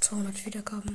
200 Wiedergaben.